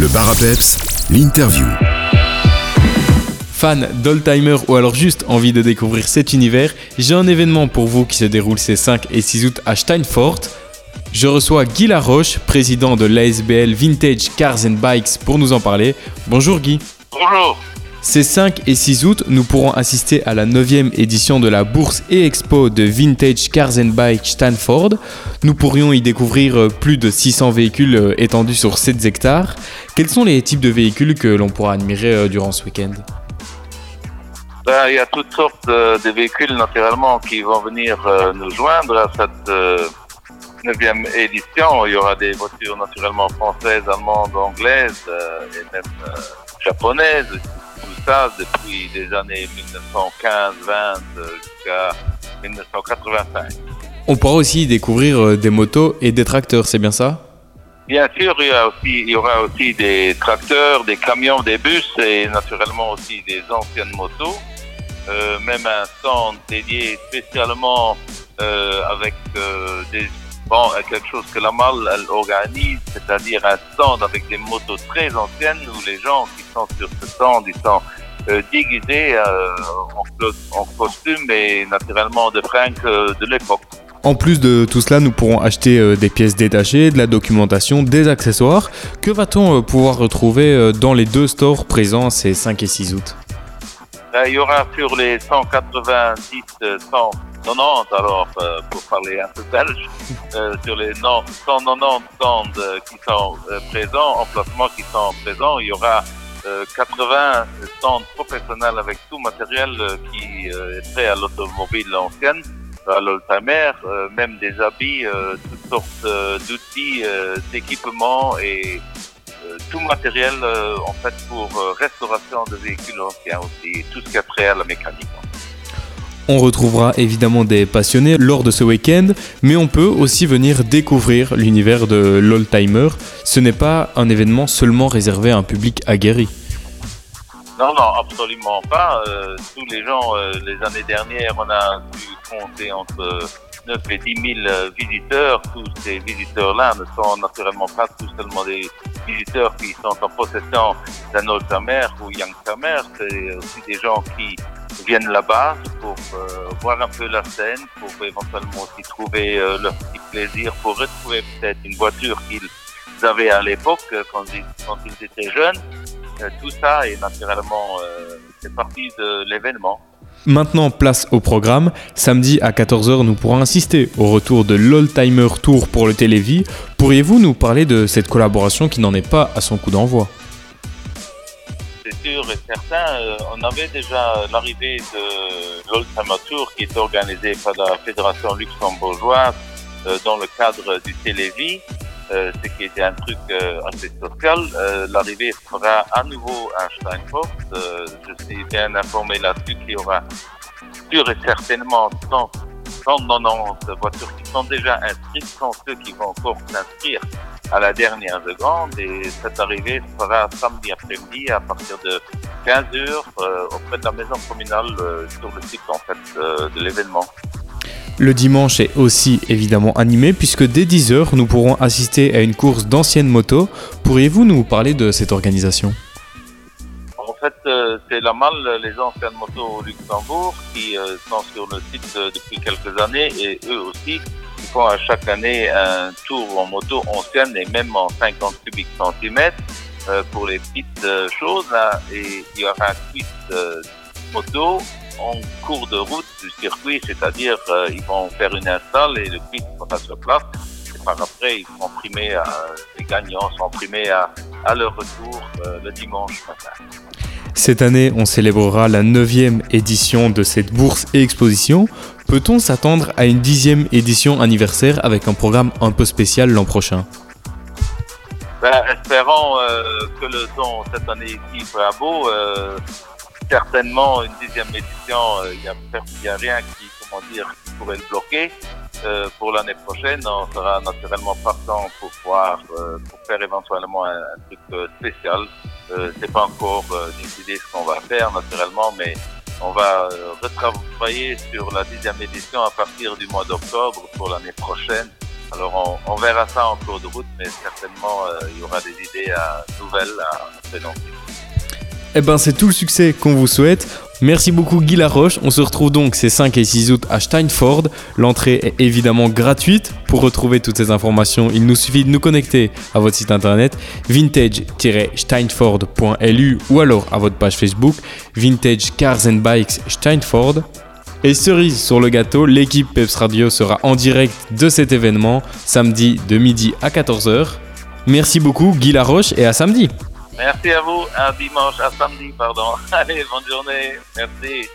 Le bar à peps, l'interview. Fan d'oldtimer ou alors juste envie de découvrir cet univers, j'ai un événement pour vous qui se déroule ces 5 et 6 août à Steinfort. Je reçois Guy Laroche, président de l'ASBL Vintage Cars and Bikes, pour nous en parler. Bonjour Guy. Bonjour. Ces 5 et 6 août, nous pourrons assister à la 9e édition de la bourse et expo de Vintage Cars and Bikes Stanford. Nous pourrions y découvrir euh, plus de 600 véhicules euh, étendus sur 7 hectares. Quels sont les types de véhicules que l'on pourra admirer euh, durant ce week-end? Ben, Il y a toutes sortes de véhicules naturellement qui vont venir nous joindre à cette 9e édition. Il y aura des voitures naturellement françaises, allemandes, anglaises et même japonaises ça depuis les années 1915, 20 jusqu'à 1985. On pourra aussi découvrir euh, des motos et des tracteurs, c'est bien ça? Bien sûr, il y, aussi, il y, aura aussi des tracteurs, des camions, des bus et naturellement aussi des anciennes motos. Euh, même un stand dédié spécialement euh, avec euh, des bon, quelque chose que la malle elle organise, c'est-à-dire un stand avec des motos très anciennes où les gens qui sont sur ce stand, ils sont euh, déguisés euh, en, costume et naturellement de fringues euh, de l'époque. En plus de tout cela, nous pourrons acheter des pièces détachées, de la documentation, des accessoires. Que va-t-on pouvoir retrouver dans les deux stores présents ces 5 et 6 août? Ben, Il y aura sur les 190 stands 90, alors, euh, pour parler un peu belge, euh, sur les 190 stands euh, qui sont présents, emplacements qui sont présents, il y aura 80 stands professionnels avec tout matériel qui est prêt à l'automobile ancienne, à l'oldtimer, même des habits, toutes sortes d'outils, d'équipements et tout matériel en fait pour restauration de véhicules anciens aussi, tout ce qui est prêt à la mécanique. On retrouvera évidemment des passionnés lors de ce week-end, mais on peut aussi venir découvrir l'univers de l'oldtimer. Ce n'est pas un événement seulement réservé à un public aguerri. Non, non, absolument pas. Euh, tous les gens, euh, les années dernières, on a pu compter entre 9 et 10 000 euh, visiteurs. Tous ces visiteurs-là ne sont naturellement pas tout seulement des visiteurs qui sont en possession d'un oldtimer ou youngtimer. C'est aussi des gens qui viennent là-bas pour euh, voir un peu la scène, pour éventuellement aussi trouver euh, leur petit plaisir, pour retrouver peut-être une voiture qu'ils avaient à l'époque euh, quand ils, étaient jeunes. tout ça est naturellement c'est partie de l'événement. Maintenant, place au programme. Samedi à 14h, nous pourrons assister au retour de l'Oldtimer Tour pour le Télévis. Pourriez-vous nous parler de cette collaboration qui n'en est pas à son coup d'envoi? Certain, euh, on avait déjà l'arrivée de l'Oldtimer Tour qui est organisée par la Fédération luxembourgeoise euh, dans le cadre du Télévis, euh, ce qui était un truc assez social. l'arrivée sera à nouveau à Steinfurt. je suis bien informé là-dessus qu'il y aura sûr et certainement 190 voitures qui sont déjà inscrites, sont ceux qui vont encore s'inscrire à la dernière seconde et cette arrivée sera samedi après-midi à partir de 15 heures euh, auprès de la maison communale euh, sur le site en fait euh, de l'événement. Le dimanche est aussi évidemment animé puisque dès 10h nous pourrons assister à une course d'anciennes motos. Pourriez-vous nous parler de cette organisation? En fait, c'est la malle les anciennes motos au Luxembourg qui sont sur le site depuis quelques années et eux aussi font à chaque année un tour en moto ancienne et même en 50 cubiques centimètres euh, pour les petites euh, choses. Là, et il y aura un quiz euh, moto en cours de route du circuit, c'est-à-dire ils vont faire une install et le quiz sera sur place. Et par après, ils seront primés, les gagnants seront primés à, à leur retour le dimanche matin. Cette année, on célébrera la 9e édition de cette bourse et exposition. Peut-on s'attendre à une dixième édition anniversaire avec un programme un peu spécial l'an prochain? Ben, Espérons euh, que le temps cette année ici sera beau. Euh, certainement, une dixième édition, il euh, n'y a, rien qui, comment dire, pourrait le bloquer. pour l'année prochaine, on sera naturellement partant pour faire éventuellement un, un truc spécial. C'est pas encore décidé ce qu'on va faire naturellement, mais on va retravailler sur la dixième édition à partir du mois d'octobre pour l'année prochaine Alors on, verra ça en cours de route, mais certainement il y aura des idées nouvelles à présenter. Eh ben c'est tout le succès qu'on vous souhaite. Merci beaucoup Guy Laroche. On se retrouve donc ces 5 et 6 août à Steinford. L'entrée est évidemment gratuite. Pour retrouver toutes ces informations, il nous suffit de nous connecter à votre site internet vintage-steinford.lu ou alors à votre page Facebook Vintage Cars and Bikes Steinford. Et cerise sur le gâteau, l'équipe Peps Radio sera en direct de cet événement samedi de midi à 14h. Merci beaucoup Guy Laroche et à samedi. Merci à vous. À dimanche, à samedi, pardon. Allez, bonne journée. Merci.